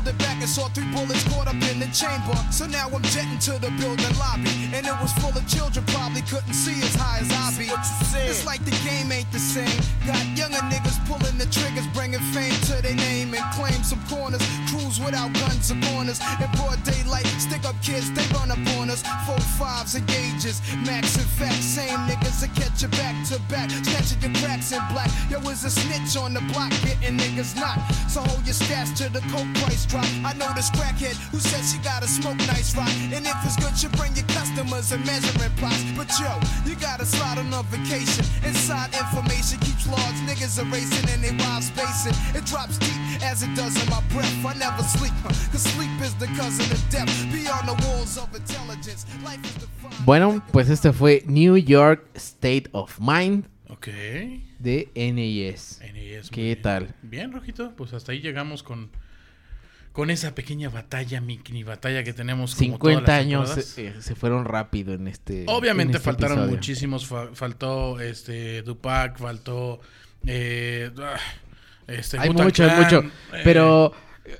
[SPEAKER 15] pulled it back and saw three bullets caught up in the chamber. So now I'm jetting to the building lobby, and it was full of children. Probably couldn't see as high as I be. It's like the game ain't the same. Got younger niggas pulling the triggers, bringing fame to their name and claim some corners. Without guns or corners. In broad daylight, stick up kids, they run up on us. Four fives and gauges, max and facts. Same niggas that catch you back to back, snatching your cracks in black. Yo, is a snitch on the block, getting niggas knocked. So hold your stats till the coke price drop. I know this crackhead who said she gotta smoke nice rock. And if it's good, you bring your customers and measuring plots. But yo, you gotta slide on a vacation. Inside information keeps logs, niggas are racing and they wild spacing. It drops deep as it does in my breath. I never sleep, cause sleep is the cousin of death. Beyond the walls of intelligence, life is defined.
[SPEAKER 2] Bueno, pues este fue New York State of Mind
[SPEAKER 3] Ok.
[SPEAKER 2] de. NIS,
[SPEAKER 3] muy
[SPEAKER 2] ¿Qué
[SPEAKER 3] bien.
[SPEAKER 2] tal?
[SPEAKER 3] Bien, Rojito, pues hasta ahí llegamos con, con esa pequeña batalla, mini batalla que tenemos. Como
[SPEAKER 2] 50
[SPEAKER 3] todas las
[SPEAKER 2] años
[SPEAKER 3] temporadas.
[SPEAKER 2] eh, se fueron rápido en este.
[SPEAKER 3] Obviamente
[SPEAKER 2] en este
[SPEAKER 3] faltaron
[SPEAKER 2] episodio.
[SPEAKER 3] muchísimos. fa- faltó este Tupac, faltó. Eh, ah, este,
[SPEAKER 2] Hay mucho, hay mucho.
[SPEAKER 3] eh,
[SPEAKER 2] Pero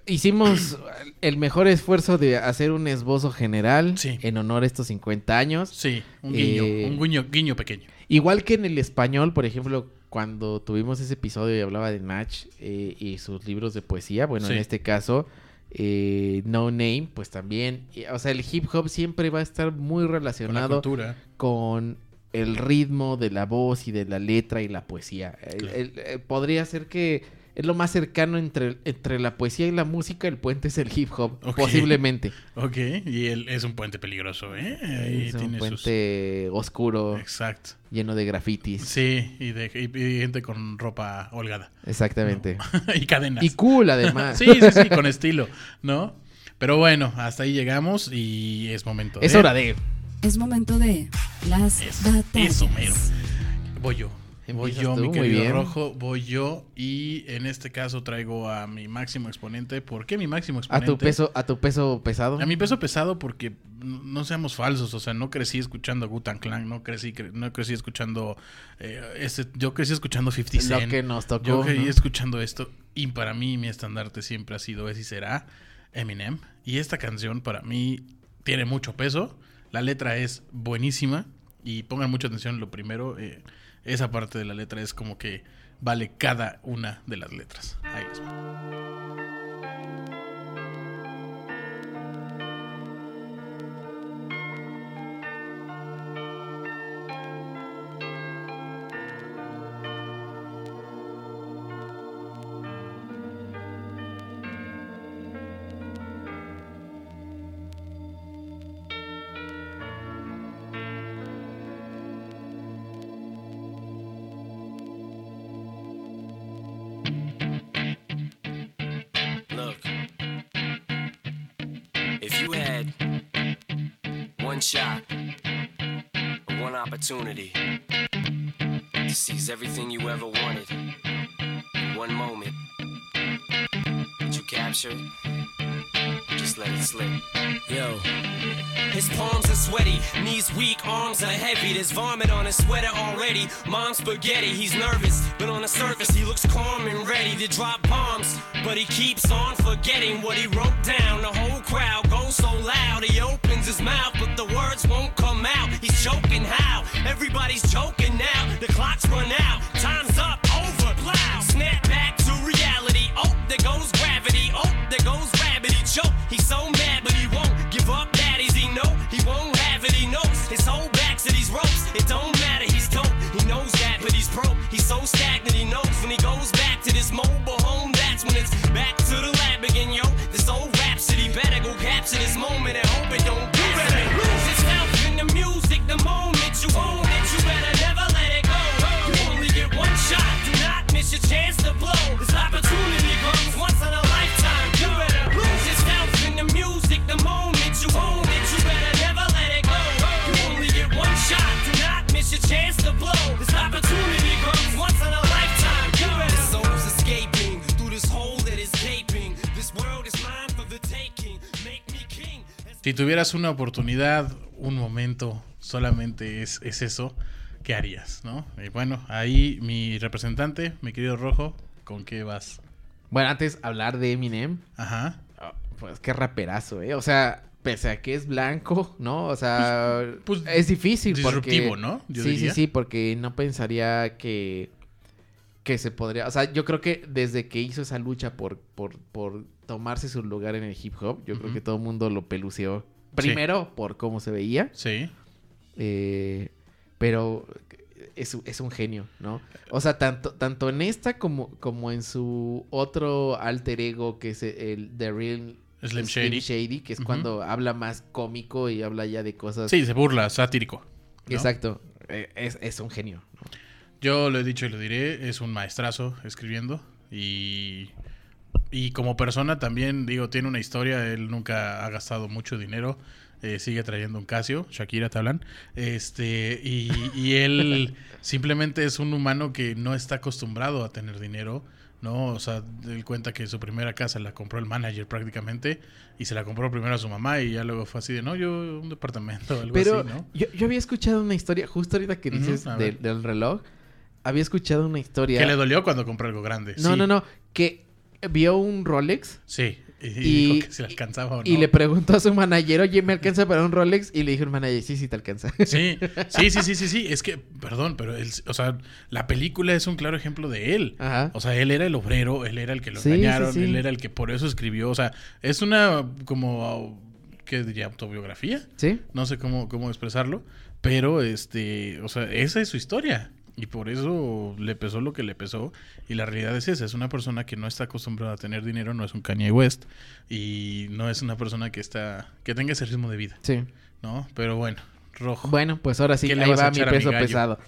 [SPEAKER 2] Hicimos el mejor esfuerzo de hacer un esbozo general en honor a estos 50 años.
[SPEAKER 3] Sí, un guiño,
[SPEAKER 2] Eh,
[SPEAKER 3] un guiño, guiño pequeño.
[SPEAKER 2] Igual que en el español, por ejemplo, cuando tuvimos ese episodio y hablaba de Natch eh, y sus libros de poesía, bueno,
[SPEAKER 3] Sí.
[SPEAKER 2] en este caso, eh, No Name, pues también, o sea, el hip hop siempre va a estar muy relacionado con el ritmo de la voz y de la letra y la poesía. El- el- eh, podría ser que es lo más cercano entre, entre la poesía y la música, el puente es el hip hop, posiblemente.
[SPEAKER 3] Ok, y él es un puente peligroso, ¿eh? Ahí
[SPEAKER 2] Es un
[SPEAKER 3] sus-
[SPEAKER 2] puente oscuro,
[SPEAKER 3] Exacto.
[SPEAKER 2] lleno de grafitis.
[SPEAKER 3] Sí, y de y- y gente con ropa holgada.
[SPEAKER 2] Exactamente.
[SPEAKER 3] ¿no? y cadenas.
[SPEAKER 2] Y cool, además.
[SPEAKER 3] sí, sí, sí, con estilo, ¿no? Pero bueno, hasta ahí llegamos y es momento
[SPEAKER 2] Es hora de...
[SPEAKER 1] Es momento de las batallas.
[SPEAKER 3] Eso, mero. Voy yo. Voy yo,
[SPEAKER 2] tú,
[SPEAKER 3] mi querido
[SPEAKER 2] bien.
[SPEAKER 3] Rojo, voy yo y en este caso traigo a mi máximo exponente. ¿Por qué mi máximo
[SPEAKER 2] A
[SPEAKER 3] exponente?
[SPEAKER 2] tu peso, a tu peso pesado.
[SPEAKER 3] A mi peso pesado porque no seamos falsos, o sea, no crecí escuchando Gutan Clan, no crecí, cre- no crecí escuchando eh, este, yo crecí escuchando 50
[SPEAKER 2] Lo
[SPEAKER 3] Cent.
[SPEAKER 2] que nos tocó,
[SPEAKER 3] Yo crecí
[SPEAKER 2] ¿no?
[SPEAKER 3] escuchando esto y para mí mi estandarte siempre ha sido es y será Eminem y esta canción para mí tiene mucho peso, la letra es buenísima y pongan mucha atención lo primero, eh, esa parte de la letra es como que vale cada una de las letras. Ahí les va.
[SPEAKER 9] Opportunity to seize everything you ever wanted in one moment, did you capture it? Just let it slip? Yo.
[SPEAKER 16] His palms are sweaty, knees weak, arms are heavy. There's vomit on his sweater already. Mom's spaghetti, he's nervous, but on the surface he looks calm and ready to drop bombs. But he keeps on forgetting what he wrote down. The whole crowd goes so loud, he opens his mouth, but the words won't come out. He's choking how? Everybody's choking now. The clock's run out, time's up, over, plow. Snap back to reality. Oh, there goes gravity. Oh, there goes. He choke. He's so mad, but he It don't matter. He's dope. He knows that, but he's broke. He's so stagnant. He knows when he goes back to this mobile home. That's when it's back to the lab again, yo. This old rhapsody better go capture this moment and hope it don't
[SPEAKER 3] Si tuvieras una oportunidad, un momento, solamente es, es eso, ¿qué harías? ¿no? Y bueno, ahí mi representante, mi querido Rojo, ¿con qué vas?
[SPEAKER 2] Bueno, antes hablar de Eminem.
[SPEAKER 3] Ajá.
[SPEAKER 2] Ah, Pues qué raperazo, ¿eh? O sea, pese a que es blanco, ¿no? O sea,
[SPEAKER 3] Pues,
[SPEAKER 2] es difícil.
[SPEAKER 3] disruptivo,
[SPEAKER 2] porque-
[SPEAKER 3] ¿no? Yo
[SPEAKER 2] sí,
[SPEAKER 3] diría.
[SPEAKER 2] sí, sí, porque no pensaría que, que se podría... O sea, yo creo que desde que hizo esa lucha por, por, por tomarse su lugar en el hip hop, yo creo que todo el mundo lo peluceó.
[SPEAKER 3] Sí.
[SPEAKER 2] Primero, por cómo se veía.
[SPEAKER 3] Sí.
[SPEAKER 2] Eh, pero es, es un genio, ¿no? O sea, tanto, tanto en esta como, como en su otro alter ego, que es el The Real
[SPEAKER 3] Slim Shady.
[SPEAKER 2] que es cuando habla más cómico y habla ya de cosas.
[SPEAKER 3] Sí, se burla, satírico. ¿no?
[SPEAKER 2] Exacto. Eh, Es, es un genio. ¿no?
[SPEAKER 3] Yo lo he dicho y lo diré, es un maestrazo escribiendo y, y como persona también, digo, tiene una historia, él nunca ha gastado mucho dinero, eh, sigue trayendo un Casio, Shakira te hablan, este, y, y él simplemente es un humano que no está acostumbrado a tener dinero, ¿no? O sea, él cuenta que su primera casa la compró el manager prácticamente y se la compró primero a su mamá y ya luego fue así de, no, yo un departamento, algo
[SPEAKER 2] Pero
[SPEAKER 3] así, ¿no?
[SPEAKER 2] yo, yo había escuchado una historia, justo ahorita que dices del- reloj, había escuchado una historia.
[SPEAKER 3] Que le dolió cuando compró algo grande.
[SPEAKER 2] No,
[SPEAKER 3] sí.
[SPEAKER 2] no, no. Que vio un Rolex.
[SPEAKER 3] Sí. Y, dijo que se le alcanzaba o no.
[SPEAKER 2] y le preguntó a su manager, oye, ¿me alcanza para un Rolex? Y le dijo el manager, sí, sí te alcanza.
[SPEAKER 3] Sí, sí, sí, sí, sí, sí. Es que, perdón, pero él, o sea, la película es un claro ejemplo de él.
[SPEAKER 2] Ajá.
[SPEAKER 3] O sea, él era el obrero, él era el que lo
[SPEAKER 2] Sí,
[SPEAKER 3] engañaron,
[SPEAKER 2] sí, sí.
[SPEAKER 3] él era el que por eso escribió. O sea, es una como ¿qué diría? autobiografía.
[SPEAKER 2] Sí.
[SPEAKER 3] No sé cómo, cómo expresarlo. Pero este, o sea, esa es su historia. Y por eso le pesó lo que le pesó. Y la realidad es esa, es una persona que no está acostumbrada a tener dinero, no es un Kanye West. Y no es una persona que está, que tenga ese ritmo de vida.
[SPEAKER 2] Sí.
[SPEAKER 3] ¿No? Pero bueno, rojo.
[SPEAKER 2] Bueno, pues ahora sí,
[SPEAKER 3] ¿Qué le
[SPEAKER 2] ahí va mi peso pesado.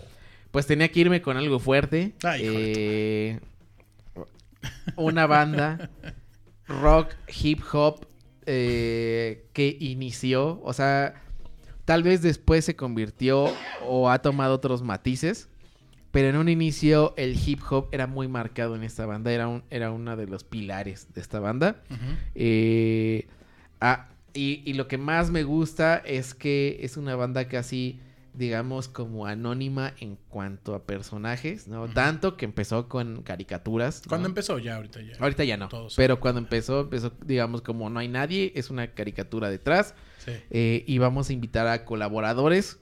[SPEAKER 2] Pues tenía que irme con algo fuerte.
[SPEAKER 3] Ay,
[SPEAKER 2] Eh, una banda rock, hip hop eh, que inició, o sea, tal vez después se convirtió o ha tomado otros matices, pero en un inicio el hip hop era muy marcado en esta banda, era, un, era uno de los pilares de esta banda.
[SPEAKER 3] Ujú.
[SPEAKER 2] Eh, ah, y, y lo que más me gusta es que es una banda casi, digamos, como anónima en cuanto a personajes, ¿no? Tanto que empezó con caricaturas. ¿no?
[SPEAKER 3] ¿Cuándo empezó? Ya, ahorita ya.
[SPEAKER 2] Ahorita ya no.
[SPEAKER 3] Todos.
[SPEAKER 2] Pero cuando empezó, empezó, digamos, como no hay nadie, es una caricatura detrás.
[SPEAKER 3] Sí.
[SPEAKER 2] Eh, y vamos a invitar a colaboradores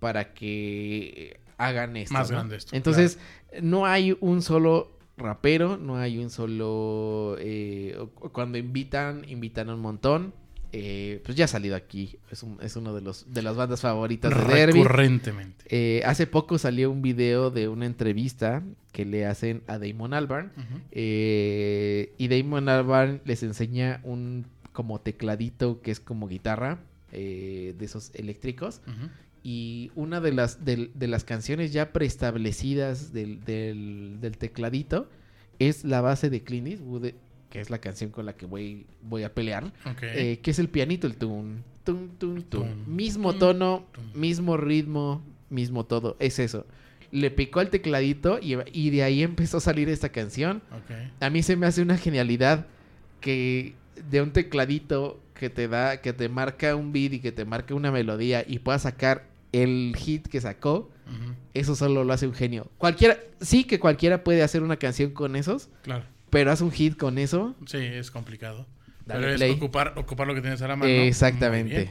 [SPEAKER 2] para que hagan esto.
[SPEAKER 3] Más
[SPEAKER 2] ¿no?
[SPEAKER 3] grande esto,
[SPEAKER 2] Entonces, no hay un solo rapero, no hay un solo... eh, cuando invitan, invitan a un montón. Eh, pues ya ha salido aquí. Es, un- es uno de los de las bandas favoritas de Derby.
[SPEAKER 3] Recurrentemente.
[SPEAKER 2] Eh, hace poco salió un video de una entrevista que le hacen a Damon Albarn. Eh, y Damon Albarn les enseña un como tecladito que es como guitarra eh, de esos eléctricos.
[SPEAKER 3] Ujú.
[SPEAKER 2] Y una de las, del- de, las canciones ya preestablecidas del, del- del tecladito es la base de Clint Eastwood, que es la canción con la que voy, voy a pelear. Eh, que es el pianito, el tun, tun, tun, tun. Mismo tono, mismo ritmo, mismo todo. Es eso. Le picó al tecladito y, y de ahí empezó a salir esta canción. A mí se me hace una genialidad que de un tecladito que te da, que te marca un beat y que te marca una melodía y puedas sacar el hit que sacó, eso solo lo hace un genio. Cualquiera, sí que cualquiera puede hacer una canción con esos,
[SPEAKER 3] Claro.
[SPEAKER 2] pero haz un hit con eso.
[SPEAKER 3] Sí, es complicado.
[SPEAKER 2] Dale
[SPEAKER 3] Pero es ocupar, ocupar lo que tienes a la mano.
[SPEAKER 2] Exactamente.
[SPEAKER 3] bien.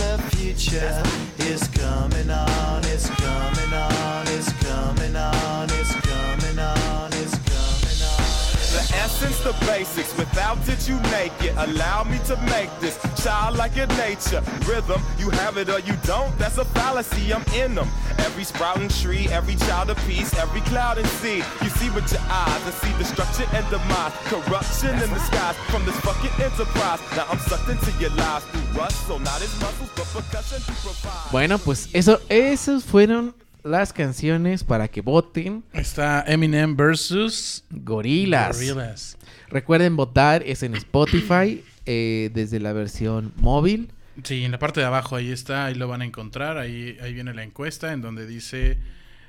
[SPEAKER 17] Future is coming on. It's
[SPEAKER 18] essence, the basics. Without it, you make it. Allow me to make this childlike in nature. Rhythm, you have it or you don't. That's a fallacy. I'm in them. Every sprouting tree, every child of peace, every cloud and sea. You see with your eyes and see destruction and demise. Corruption in the skies from this fucking enterprise. Now I'm sucked into your lives through rust. So not his muscles, but percussion to provide.
[SPEAKER 2] Bueno, pues eso, esos fueron las canciones para que voten.
[SPEAKER 3] Está Eminem versus
[SPEAKER 2] Gorilas. Recuerden votar, es en Spotify eh, desde la versión móvil.
[SPEAKER 3] Sí, en la parte de abajo ahí está, ahí lo van a encontrar. Ahí, ahí viene la encuesta en donde dice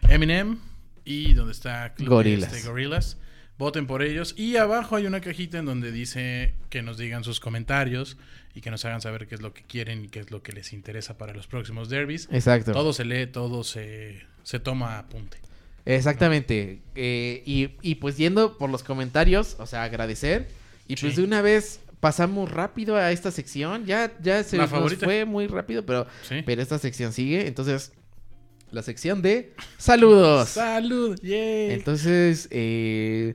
[SPEAKER 3] Eminem y donde está este, Gorillaz. Voten por ellos. Y abajo hay una cajita en donde dice que nos digan sus comentarios y que nos hagan saber qué es lo que quieren y qué es lo que les interesa para los próximos derbis.
[SPEAKER 2] Exacto.
[SPEAKER 3] Todo se lee, todo se, se toma apunte.
[SPEAKER 2] Exactamente. Eh, y, y pues yendo por los comentarios, o sea, agradecer. Y pues de una vez pasamos rápido a esta sección. Ya, ya se nos fue muy rápido, pero,
[SPEAKER 3] Sí.
[SPEAKER 2] pero esta sección sigue. Entonces, la sección de saludos.
[SPEAKER 3] Salud, yay.
[SPEAKER 2] Entonces, eh,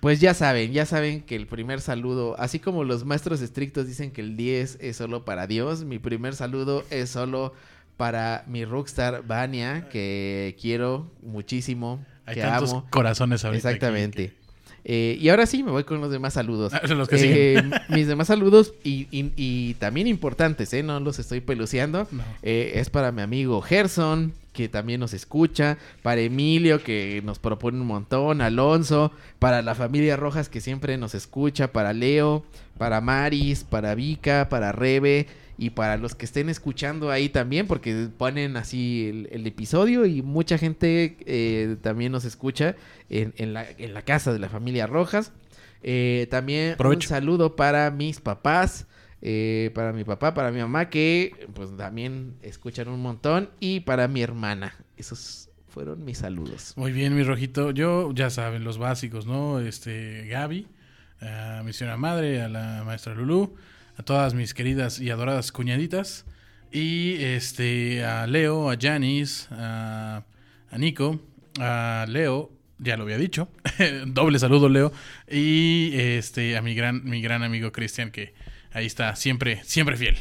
[SPEAKER 2] pues ya saben, ya saben que el primer saludo, así como los maestros estrictos dicen que el 10 es solo para Dios, mi primer saludo es solo para mi rockstar Vania, que quiero muchísimo,
[SPEAKER 3] Hay
[SPEAKER 2] que
[SPEAKER 3] tantos
[SPEAKER 2] amo.
[SPEAKER 3] corazones ahorita
[SPEAKER 2] Exactamente. Eh, y ahora sí, me voy con los demás saludos.
[SPEAKER 3] Ah, los que
[SPEAKER 2] Eh, mis demás saludos, y, y- y también importantes, ¿eh? No los estoy peluceando. Eh, es para mi amigo Gerson, que también nos escucha. Para Emilio, que nos propone un montón. Alonso. Para la familia Rojas, que siempre nos escucha. Para Leo. Para Maris. Para Vika. Para Rebe. Y para los que estén escuchando ahí también, porque ponen así el, el episodio y mucha gente eh, también nos escucha en, en la, en la casa de la familia Rojas. Eh, también
[SPEAKER 3] Provecho.
[SPEAKER 2] un saludo para mis papás, eh, para mi papá, para mi mamá, que pues también escuchan un montón, y para mi hermana. Esos fueron mis saludos.
[SPEAKER 3] Muy bien, mi rojito. Yo, ya saben, los básicos, ¿no? Este, Gaby, a mi señora madre, a la maestra Lulú, a todas mis queridas y adoradas cuñaditas, y este, a Leo, a Janice, a, Nico, a Leo, ya lo había dicho, doble saludo, Leo, y este, a mi gran, mi gran amigo Cristian, que ahí está, siempre, siempre fiel.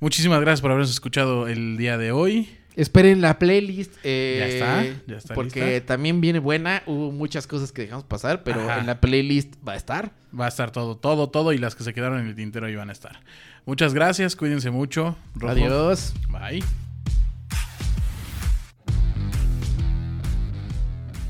[SPEAKER 3] Muchísimas gracias por habernos escuchado el día de hoy.
[SPEAKER 2] Esperen la playlist. eh,
[SPEAKER 3] Ya está, ya está
[SPEAKER 2] Porque
[SPEAKER 3] lista.
[SPEAKER 2] también viene buena. Hubo muchas cosas que dejamos pasar, pero
[SPEAKER 3] Ajá.
[SPEAKER 2] en la playlist va a estar.
[SPEAKER 3] Va a estar todo, todo, todo y las que se quedaron en el tintero ahí van a estar. Muchas gracias, cuídense mucho. Rojo.
[SPEAKER 2] Adiós.
[SPEAKER 3] Bye.